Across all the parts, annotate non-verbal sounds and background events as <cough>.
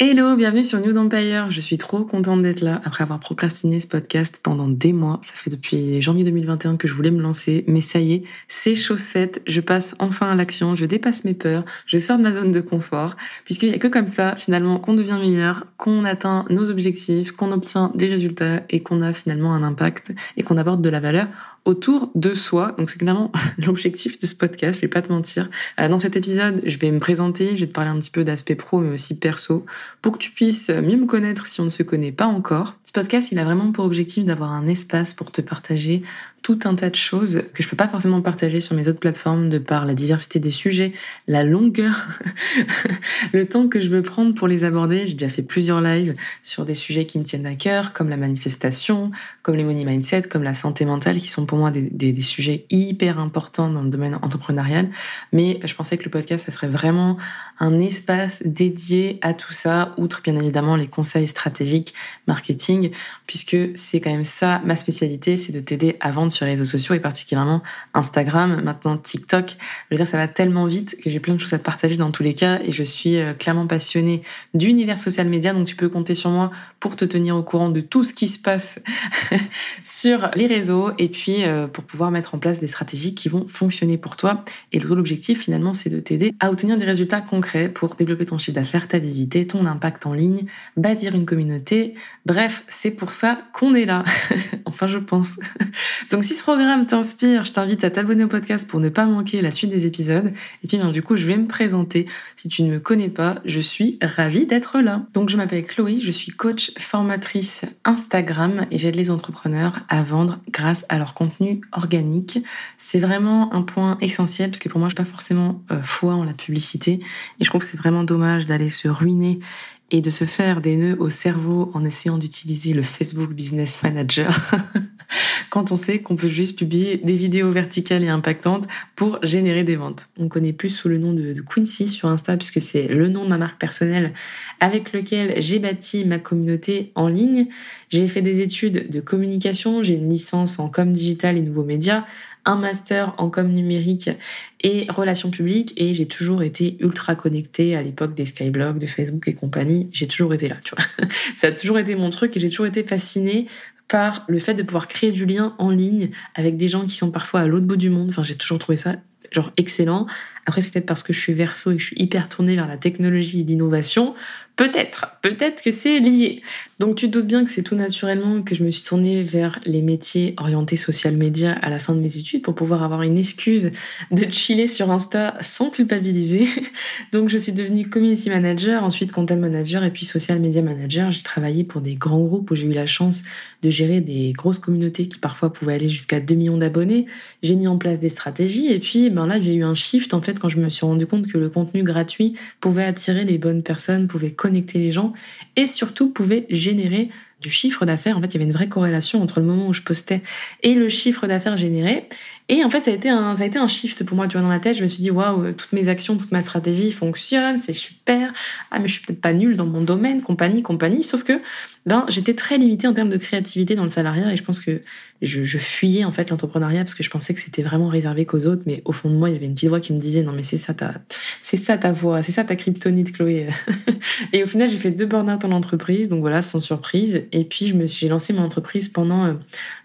Hello, bienvenue sur New Empire. Je suis trop contente d'être là après avoir procrastiné ce podcast pendant des mois. Ça fait depuis janvier 2021 que je voulais me lancer, mais ça y est, c'est chose faite. Je passe enfin à l'action, je dépasse mes peurs, je sors de ma zone de confort, puisqu'il n'y a que comme ça, finalement, qu'on devient meilleur, qu'on atteint nos objectifs, qu'on obtient des résultats et qu'on a finalement un impact et qu'on apporte de la valeur autour de soi. Donc c'est clairement <laughs> l'objectif de ce podcast, je vais pas te mentir. Euh, dans cet épisode, je vais me présenter, je vais te parler un petit peu d'aspect pro mais aussi perso pour que tu puisses mieux me connaître si on ne se connaît pas encore. Ce podcast, il a vraiment pour objectif d'avoir un espace pour te partager tout un tas de choses que je peux pas forcément partager sur mes autres plateformes de par la diversité des sujets, la longueur, <laughs> le temps que je veux prendre pour les aborder. J'ai déjà fait plusieurs lives sur des sujets qui me tiennent à cœur, comme la manifestation, comme les money mindset, comme la santé mentale, qui sont pour moi des, des, des sujets hyper importants dans le domaine entrepreneurial. Mais je pensais que le podcast, ça serait vraiment un espace dédié à tout ça, outre bien évidemment les conseils stratégiques, marketing, puisque c'est quand même ça ma spécialité, c'est de t'aider à vendre sur les réseaux sociaux et particulièrement Instagram, maintenant TikTok. Je veux dire, ça va tellement vite que j'ai plein de choses à te partager dans tous les cas et je suis euh, clairement passionnée d'univers social média, donc tu peux compter sur moi pour te tenir au courant de tout ce qui se passe <laughs> sur les réseaux et puis euh, pour pouvoir mettre en place des stratégies qui vont fonctionner pour toi. Et l'objectif finalement, c'est de t'aider à obtenir des résultats concrets pour développer ton chiffre d'affaires, ta visibilité, ton impact en ligne, bâtir une communauté. Bref, c'est pour ça qu'on est là. <laughs> enfin, je pense. <laughs> Donc si ce programme t'inspire, je t'invite à t'abonner au podcast pour ne pas manquer la suite des épisodes. Et puis bien, du coup, je vais me présenter. Si tu ne me connais pas, je suis ravie d'être là. Donc je m'appelle Chloé, je suis coach formatrice Instagram et j'aide les entrepreneurs à vendre grâce à leur contenu organique. C'est vraiment un point essentiel parce que pour moi, je n'ai pas forcément euh, foi en la publicité et je trouve que c'est vraiment dommage d'aller se ruiner et de se faire des nœuds au cerveau en essayant d'utiliser le Facebook Business Manager <laughs> quand on sait qu'on peut juste publier des vidéos verticales et impactantes pour générer des ventes. On connaît plus sous le nom de, Quincy sur Insta puisque c'est le nom de ma marque personnelle avec lequel j'ai bâti ma communauté en ligne. J'ai fait des études de communication, j'ai une licence en com digital et nouveaux médias, un master en com numérique et relations publiques et j'ai toujours été ultra connectée à l'époque des skyblogs, de Facebook et compagnie. J'ai toujours été là, tu vois. <laughs> Ça a toujours été mon truc et j'ai toujours été fascinée par le fait de pouvoir créer du lien en ligne avec des gens qui sont parfois à l'autre bout du monde. Enfin, j'ai toujours trouvé ça genre excellent. Après, c'est peut-être parce que je suis verso et que je suis hyper tournée vers la technologie et l'innovation. Peut-être, peut-être que c'est lié. Donc tu te doutes bien que c'est tout naturellement que je me suis tournée vers les métiers orientés social media à la fin de mes études pour pouvoir avoir une excuse de chiller sur Insta sans culpabiliser. <laughs> Donc je suis devenue community manager, ensuite content manager et puis social media manager. J'ai travaillé pour des grands groupes où j'ai eu la chance de gérer des grosses communautés qui parfois pouvaient aller jusqu'à 2 millions d'abonnés. J'ai mis en place des stratégies et puis ben là j'ai eu un shift en fait quand je me suis rendu compte que le contenu gratuit pouvait attirer les bonnes personnes, pouvait connecter les gens et surtout pouvait générer du chiffre d'affaires. En fait, il y avait une vraie corrélation entre le moment où je postais et le chiffre d'affaires généré. Et en fait, ça a été un, ça a été un shift pour moi, tu vois, dans ma tête. Je me suis dit, waouh, toutes mes actions, toute ma stratégie fonctionne, c'est super. Ah, mais je suis peut-être pas nulle dans mon domaine, compagnie, compagnie. Sauf que, ben, j'étais très limitée en termes de créativité dans le salariat et je pense que je, je fuyais, en fait, l'entrepreneuriat parce que je pensais que c'était vraiment réservé qu'aux autres. Mais au fond de moi, il y avait une petite voix qui me disait, non, mais c'est ça ta, c'est ça ta voix, c'est ça ta kryptonite, Chloé. <laughs> et au final, j'ai fait deux burn-out en entreprise. Donc voilà, sans surprise. Et puis, je me suis, j'ai lancé mon entreprise pendant euh,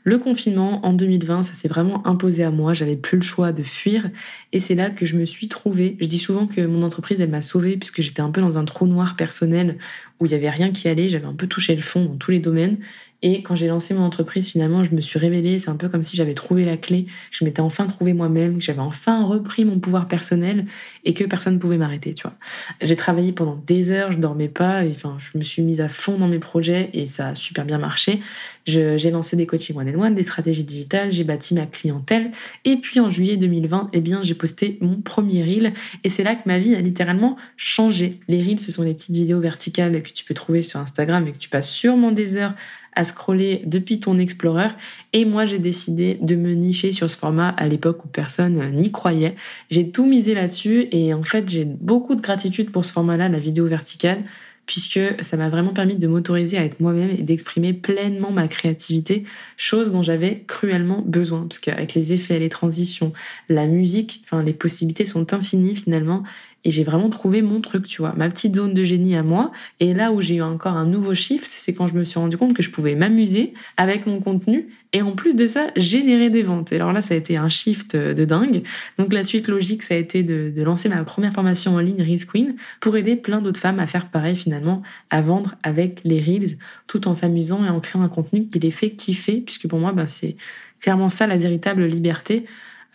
le confinement en 2020. Ça s'est vraiment imposé à moi. J'avais plus le choix de fuir. Et c'est là que je me suis trouvée. Je dis souvent que mon entreprise, elle m'a sauvée puisque j'étais un peu dans un trou noir personnel où il y avait rien qui allait, j'avais un peu touché le fond dans tous les domaines et quand j'ai lancé mon entreprise, finalement, je me suis révélée. C'est un peu comme si j'avais trouvé la clé. Je m'étais enfin trouvé moi-même, que j'avais enfin repris mon pouvoir personnel et que personne ne pouvait m'arrêter, tu vois. J'ai travaillé pendant des heures, je dormais pas. Enfin, je me suis mise à fond dans mes projets et ça a super bien marché. J'ai lancé des coachings one and one, des stratégies digitales, j'ai bâti ma clientèle. Et puis en juillet 2020, eh bien, j'ai posté mon premier reel. Et c'est là que ma vie a littéralement changé. Les reels, ce sont des petites vidéos verticales que tu peux trouver sur Instagram et que tu passes sûrement des heures à scroller depuis ton Explorer. Et moi, j'ai décidé de me nicher sur ce format à l'époque où personne n'y croyait. J'ai tout misé là-dessus et en fait, j'ai beaucoup de gratitude pour ce format-là, la vidéo verticale puisque ça m'a vraiment permis de m'autoriser à être moi-même et d'exprimer pleinement ma créativité, chose dont j'avais cruellement besoin, parce qu'avec les effets, les transitions, la musique, enfin les possibilités sont infinies finalement, et j'ai vraiment trouvé mon truc, tu vois, ma petite zone de génie à moi. Et là où j'ai eu encore un nouveau shift, c'est quand je me suis rendu compte que je pouvais m'amuser avec mon contenu et en plus de ça, générer des ventes. Et alors là, ça a été un shift de dingue. Donc la suite logique, ça a été de, lancer ma première formation en ligne, Reels Queen, pour aider plein d'autres femmes à faire pareil finalement, à vendre avec les Reels, tout en s'amusant et en créant un contenu qui les fait kiffer, puisque pour moi, ben, c'est clairement ça la véritable liberté.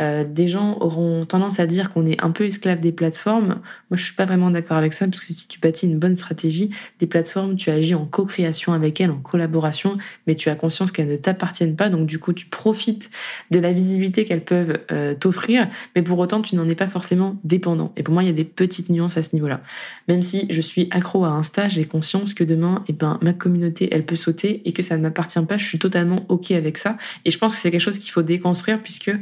Euh, des gens auront tendance à dire qu'on est un peu esclave des plateformes. Moi, je suis pas vraiment d'accord avec ça, parce que si tu bâtis une bonne stratégie, des plateformes, tu agis en co-création avec elles, en collaboration, mais tu as conscience qu'elles ne t'appartiennent pas, donc du coup, tu profites de la visibilité qu'elles peuvent euh, t'offrir, mais pour autant, tu n'en es pas forcément dépendant. Et pour moi, il y a des petites nuances à ce niveau-là. Même si je suis accro à Insta, j'ai conscience que demain, eh ben, ma communauté, elle peut sauter et que ça ne m'appartient pas. Je suis totalement OK avec ça. Et je pense que c'est quelque chose qu'il faut déconstruire puisque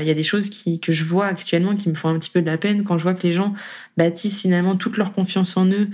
il y a des choses qui, que je vois actuellement qui me font un petit peu de la peine quand je vois que les gens bâtissent finalement toute leur confiance en eux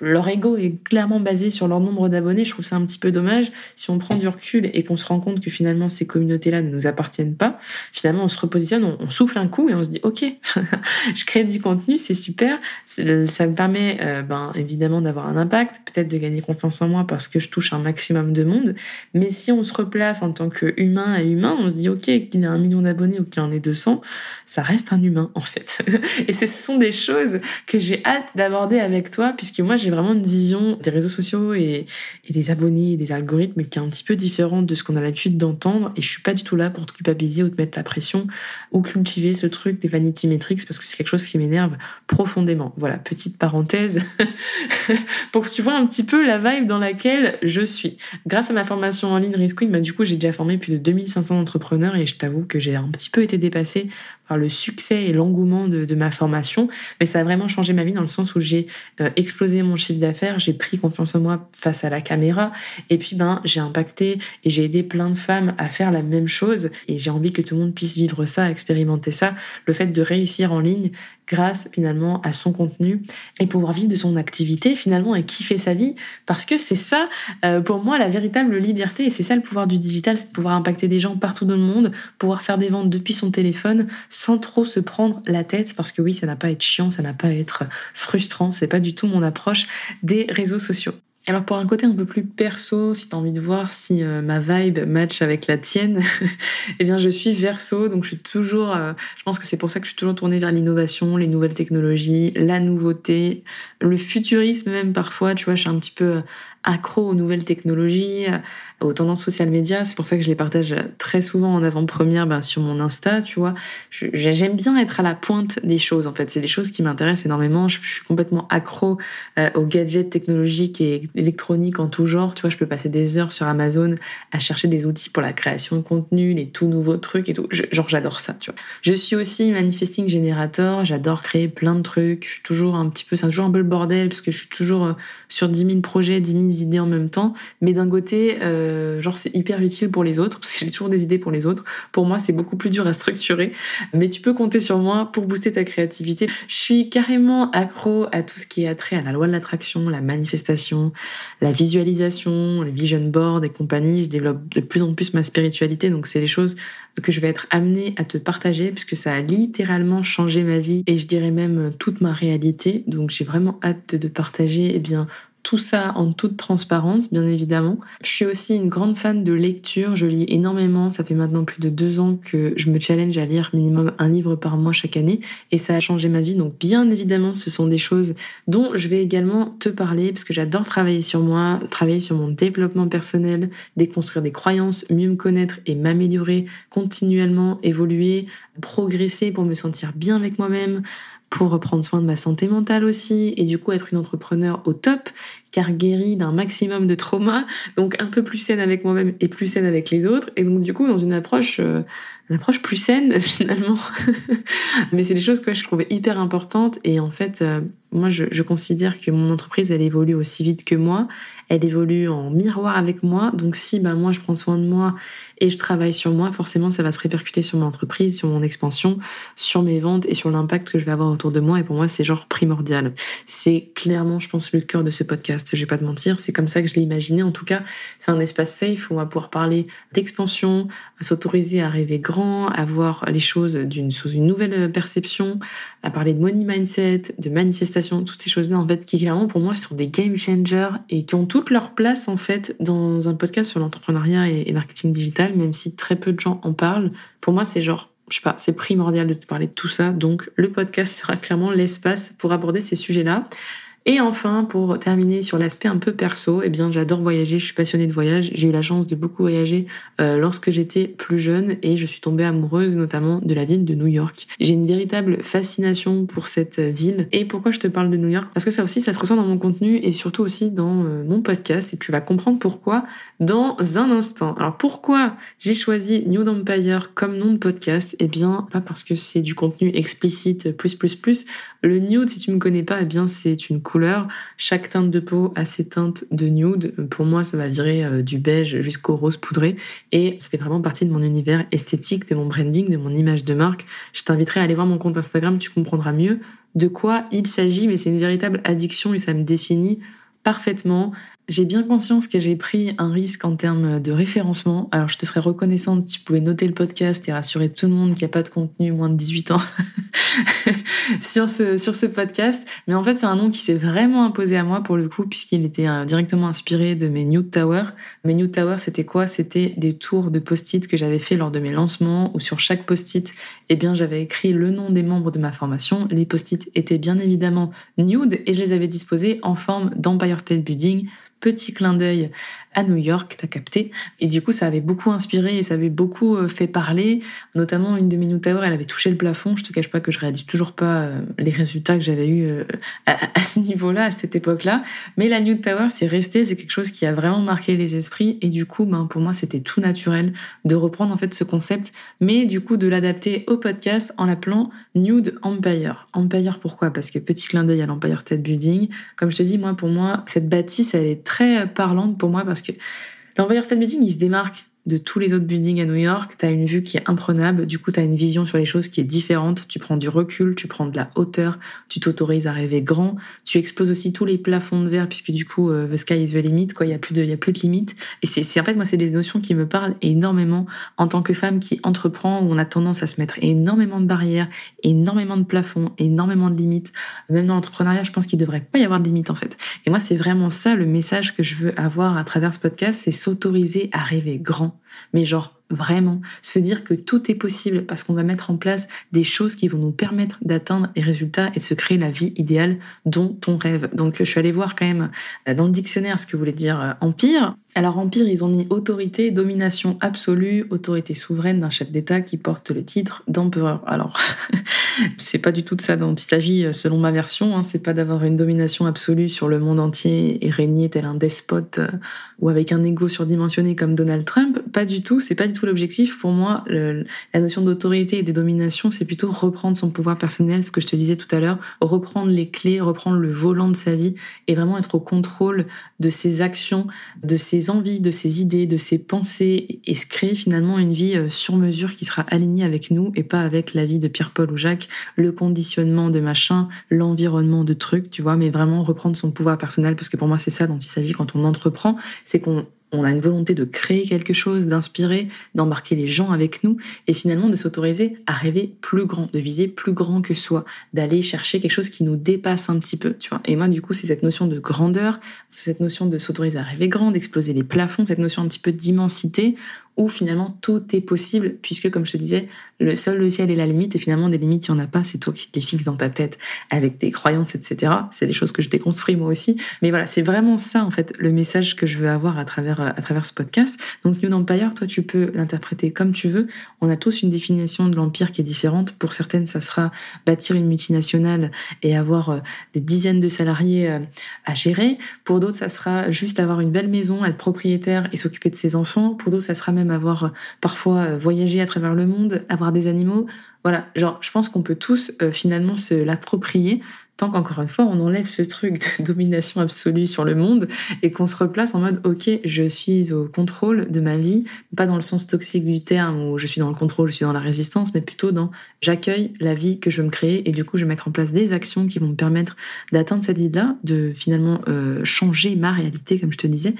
leur ego est clairement basé sur leur nombre d'abonnés. Je trouve ça un petit peu dommage. Si on prend du recul et qu'on se rend compte que finalement ces communautés-là ne nous appartiennent pas, finalement on se repositionne, on, souffle un coup et on se dit ok, <laughs> je crée du contenu, c'est super. Ça me permet euh, ben, évidemment d'avoir un impact, peut-être de gagner confiance en moi parce que je touche un maximum de monde. Mais si on se replace en tant qu'humain à humain, on se dit ok, qu'il ait un million d'abonnés ou qu'il en ait 200, ça reste un humain en fait. <laughs> et ce sont des choses que j'ai hâte d'aborder avec toi puisque moi j'ai vraiment une vision des réseaux sociaux et, des abonnés et des algorithmes qui est un petit peu différente de ce qu'on a l'habitude d'entendre. Et je suis pas du tout là pour te culpabiliser ou te mettre la pression ou cultiver ce truc des vanity metrics parce que c'est quelque chose qui m'énerve profondément. Voilà, petite parenthèse <laughs> pour que tu vois un petit peu la vibe dans laquelle je suis. Grâce à ma formation en ligne Risk Queen, bah, du coup, j'ai déjà formé plus de 2500 entrepreneurs et je t'avoue que j'ai un petit peu été dépassée par le succès et l'engouement de, ma formation. Mais ça a vraiment changé ma vie dans le sens où j'ai euh, explosé mon chiffre d'affaires, j'ai pris confiance en moi face à la caméra, et puis ben j'ai impacté et j'ai aidé plein de femmes à faire la même chose. Et j'ai envie que tout le monde puisse vivre ça, expérimenter ça. Le fait de réussir en ligne grâce finalement à son contenu et pouvoir vivre de son activité finalement et kiffer sa vie. Parce que c'est ça euh, pour moi la véritable liberté. Et c'est ça le pouvoir du digital c'est de pouvoir impacter des gens partout dans le monde pouvoir faire des ventes depuis son téléphone sans trop se prendre la tête. Parce que oui ça n'a pas à être chiant ça n'a pas à être frustrant. C'est pas du tout mon approche des réseaux sociaux. Alors pour un côté un peu plus perso, si tu envie de voir si euh, ma vibe match avec la tienne, <laughs> eh bien je suis verso, donc je suis toujours, euh, je pense que c'est pour ça que je suis toujours tournée vers l'innovation, les nouvelles technologies, la nouveauté, le futurisme même parfois, tu vois, je suis un petit peu accro aux nouvelles technologies, aux tendances social médias. C'est pour ça que je les partage très souvent en avant-première ben, sur mon Insta, tu vois. J'aime bien être à la pointe des choses, en fait. C'est des choses qui m'intéressent énormément. Je, suis complètement accro euh, aux gadgets technologiques et électroniques en tout genre. Tu vois, je peux passer des heures sur Amazon à chercher des outils pour la création de contenu, les tout nouveaux trucs et tout. genre, j'adore ça, tu vois. Je suis aussi manifesting generator. J'adore créer plein de trucs. Je suis toujours un petit peu, c'est toujours un peu le bordel parce que je suis toujours euh, sur 10 000 projets, 10 000 idées en même temps. Mais d'un côté, euh, genre c'est hyper utile pour les autres, parce que j'ai toujours des idées pour les autres. Pour moi, c'est beaucoup plus dur à structurer. Mais tu peux compter sur moi pour booster ta créativité. Je suis carrément accro à tout ce qui est attrait à la loi de l'attraction, la manifestation, la visualisation, les vision boards et compagnie. Je développe de plus en plus ma spiritualité. Donc c'est des choses que je vais être amenée à te partager puisque ça a littéralement changé ma vie et je dirais même toute ma réalité. Donc j'ai vraiment hâte de partager eh bien tout ça en toute transparence, bien évidemment. Je suis aussi une grande fan de lecture. Je lis énormément. Ça fait maintenant plus de deux ans que je me challenge à lire minimum un livre par mois chaque année. Et ça a changé ma vie. Donc, bien évidemment, ce sont des choses dont je vais également te parler parce que j'adore travailler sur moi, travailler sur mon développement personnel, déconstruire des croyances, mieux me connaître et m'améliorer continuellement, évoluer, progresser pour me sentir bien avec moi-même, pour prendre soin de ma santé mentale aussi, et du coup être une entrepreneur au top, car guérie d'un maximum de traumas, donc un peu plus saine avec moi-même et plus saine avec les autres, et donc du coup dans une approche, euh, une approche plus saine <laughs> finalement. Mais c'est des choses que je trouvais hyper importantes, et en fait, euh, moi je, je considère que mon entreprise elle évolue aussi vite que moi, elle évolue en miroir avec moi, donc si bah moi je prends soin de moi et je travaille sur moi, forcément ça va se répercuter sur mon entreprise, sur mon expansion, sur mes ventes et sur l'impact que je vais avoir autour de moi. Et pour moi, c'est genre primordial. C'est clairement, je pense, le cœur de ce podcast. Je vais pas te mentir, c'est comme ça que je l'ai imaginé. En tout cas, c'est un espace safe où on va pouvoir parler d'expansion, s'autoriser à rêver grand, à voir les choses sous une nouvelle perception, à parler de money mindset, de manifestation, toutes ces choses-là en fait qui clairement pour moi sont des game changers et qui ont toute leur place en fait dans un podcast sur l'entrepreneuriat et marketing digital même si très peu de gens en parlent. Pour moi, c'est genre, je sais pas, c'est primordial de te parler de tout ça. Donc, le podcast sera clairement l'espace pour aborder ces sujets-là. Et enfin, pour terminer sur l'aspect un peu perso, eh bien, j'adore voyager, je suis passionnée de voyage. J'ai eu la chance de beaucoup voyager euh, lorsque j'étais plus jeune et je suis tombée amoureuse notamment de la ville de New York. J'ai une véritable fascination pour cette ville. Et pourquoi je te parle de New York? Parce que ça aussi, ça se ressent dans mon contenu et surtout aussi dans euh, mon podcast et tu vas comprendre pourquoi dans un instant. Alors pourquoi j'ai choisi New Empire comme nom de podcast? Eh bien, pas parce que c'est du contenu explicite plus plus plus. Le nude, si tu me connais pas, eh bien c'est une chaque teinte de peau a ses teintes de nude. Pour moi, ça va virer euh, du beige jusqu'au rose poudré. Et ça fait vraiment partie de mon univers esthétique, de mon branding, de mon image de marque. Je t'inviterai à aller voir mon compte Instagram, tu comprendras mieux de quoi il s'agit. Mais c'est une véritable addiction et ça me définit parfaitement. J'ai bien conscience que j'ai pris un risque en termes de référencement. Alors, je te serais reconnaissante si tu pouvais noter le podcast et rassurer tout le monde qu'il n'y a pas de contenu moins de 18 ans <laughs> sur, ce, sur ce podcast. Mais en fait, c'est un nom qui s'est vraiment imposé à moi pour le coup, puisqu'il était euh, directement inspiré de mes Nude Tower. Mes Nude Tower, c'était quoi? C'était des tours de post-it que j'avais fait lors de mes lancements, où sur chaque post-it, eh bien, j'avais écrit le nom des membres de ma formation. Les post-it étaient bien évidemment nude et je les avais disposés en forme d'Empire State Building petit clin d'œil à New York, t'as capté. Et du coup, ça avait beaucoup inspiré et ça avait beaucoup euh, fait parler. Notamment, une de mes New Tower, elle avait touché le plafond. Je te cache pas que je réalise toujours pas euh, les résultats que j'avais eu euh, à, ce niveau-là, à cette époque-là. Mais la New Tower, c'est resté, c'est quelque chose qui a vraiment marqué les esprits. Et du coup, ben, pour moi, c'était tout naturel de reprendre en fait ce concept, mais du coup de l'adapter au podcast en l'appelant Nude Empire. Empire, pourquoi? Parce que petit clin d'œil à l'Empire State Building. Comme je te dis, moi, pour moi, cette bâtisse, elle est très parlante pour moi parce que l'Empire State Building, il se démarque de tous les autres buildings à New York, tu as une vue qui est imprenable, du coup tu as une vision sur les choses qui est différente, tu prends du recul, tu prends de la hauteur, tu t'autorises à rêver grand, tu exploses aussi tous les plafonds de verre puisque du coup euh, the sky is the limit, quoi, il y a plus de il y a plus de limites et c'est en fait moi c'est des notions qui me parlent énormément en tant que femme qui entreprend où on a tendance à se mettre énormément de barrières, énormément de plafonds, énormément de limites. Même dans l'entrepreneuriat, je pense qu'il devrait pas y avoir de limites en fait. Et moi c'est vraiment ça le message que je veux avoir à travers ce podcast, c'est s'autoriser à rêver grand mais genre vraiment se dire que tout est possible parce qu'on va mettre en place des choses qui vont nous permettre d'atteindre les résultats et de se créer la vie idéale dont on rêve. Donc je suis allée voir quand même euh, dans le dictionnaire ce que voulait dire euh, empire alors Empire, ils ont mis autorité, domination absolue, autorité souveraine d'un chef d'État qui porte le titre d'empereur. Alors, <laughs> c'est pas du tout de ça dont il s'agit euh, selon ma version. Hein. C'est pas d'avoir une domination absolue sur le monde entier et régner tel un despote euh, ou avec un ego surdimensionné comme Donald Trump. Pas du tout. C'est pas du tout l'objectif. Pour moi, la notion d'autorité et de domination, c'est plutôt reprendre son pouvoir personnel, ce que je te disais tout à l'heure, reprendre les clés, reprendre le volant de sa vie et vraiment être au contrôle de ses actions, de ses envies, de ses idées, de ses pensées et se créer finalement une vie euh, sur mesure qui sera alignée avec nous et pas avec la vie de Pierre-Paul ou Jacques, le conditionnement de machin, l'environnement de trucs, tu vois, mais vraiment reprendre son pouvoir personnel parce que pour moi c'est ça dont il s'agit quand on entreprend, c'est qu'on on a une volonté de créer quelque chose, d'inspirer, d'embarquer les gens avec nous et finalement de s'autoriser à rêver plus grand, de viser plus grand que soi, d'aller chercher quelque chose qui nous dépasse un petit peu, tu vois. Et moi, du coup, c'est cette notion de grandeur, cette notion de s'autoriser à rêver grand, d'exploser les plafonds, cette notion un petit peu d'immensité où finalement tout est possible, puisque comme je te disais, le seul le ciel est la limite, et finalement des limites, il n'y en a pas, c'est toi qui les fixes dans ta tête avec tes croyances, etc. C'est des choses que je déconstruis moi aussi. Mais voilà, c'est vraiment ça en fait le message que je veux avoir à travers, à travers ce podcast. Donc New Empire, toi tu peux l'interpréter comme tu veux. On a tous une définition de l'empire qui est différente. Pour certaines, ça sera bâtir une multinationale et avoir euh, des dizaines de salariés euh, à gérer. Pour d'autres, ça sera juste avoir une belle maison, être propriétaire et s'occuper de ses enfants. Pour d'autres, ça sera même avoir euh, parfois euh, voyagé à travers le monde, avoir des animaux. Voilà, genre, je pense qu'on peut tous euh, finalement se l'approprier tant qu'encore une fois, on enlève ce truc de <laughs> domination absolue sur le monde et qu'on se replace en mode, ok, je suis au contrôle de ma vie, pas dans le sens toxique du terme où je suis dans le contrôle, je suis dans la résistance, mais plutôt dans j'accueille la vie que je veux me créer et du coup, je vais mettre en place des actions qui vont me permettre d'atteindre cette vie-là, de finalement changer ma réalité, comme je te disais,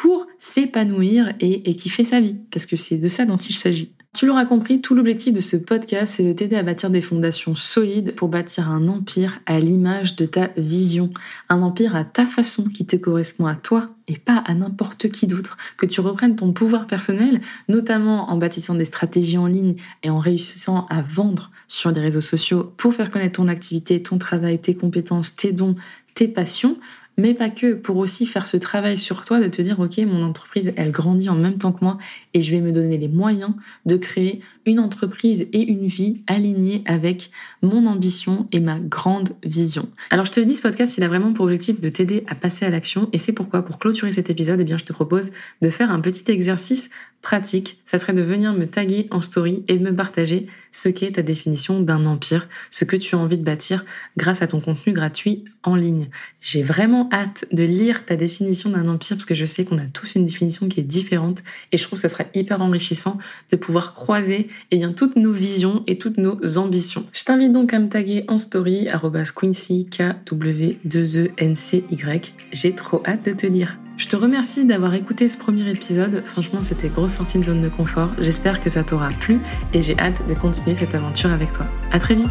pour s'épanouir et, kiffer sa vie, parce que c'est de ça dont il s'agit. Tu l'auras compris, tout l'objectif de ce podcast, c'est de t'aider à bâtir des fondations solides pour bâtir un empire à l'image de ta vision. Un empire à ta façon qui te correspond à toi et pas à n'importe qui d'autre. Que tu reprennes ton pouvoir personnel, notamment en bâtissant des stratégies en ligne et en réussissant à vendre sur les réseaux sociaux pour faire connaître ton activité, ton travail, tes compétences, tes dons, tes passions mais pas que, pour aussi faire ce travail sur toi, de te dire, OK, mon entreprise, elle grandit en même temps que moi, et je vais me donner les moyens de créer une entreprise et une vie alignée avec mon ambition et ma grande vision. Alors je te le dis, ce podcast, il a vraiment pour objectif de t'aider à passer à l'action, et c'est pourquoi, pour clôturer cet épisode, eh bien, je te propose de faire un petit exercice pratique, ça serait de venir me taguer en story et de me partager ce qu'est ta définition d'un empire, ce que tu as envie de bâtir grâce à ton contenu gratuit en ligne. J'ai vraiment hâte de lire ta définition d'un empire parce que je sais qu'on a tous une définition qui est différente et je trouve que ça serait hyper enrichissant de pouvoir croiser eh bien, toutes nos visions et toutes nos ambitions. Je t'invite donc à me taguer en story Quincy KW 2 e N. J'ai trop hâte de te lire. Je te remercie d'avoir écouté ce premier épisode. Franchement, c'était grosse sortie de zone de confort. J'espère que ça t'aura plu et j'ai hâte de continuer cette aventure avec toi. À très vite.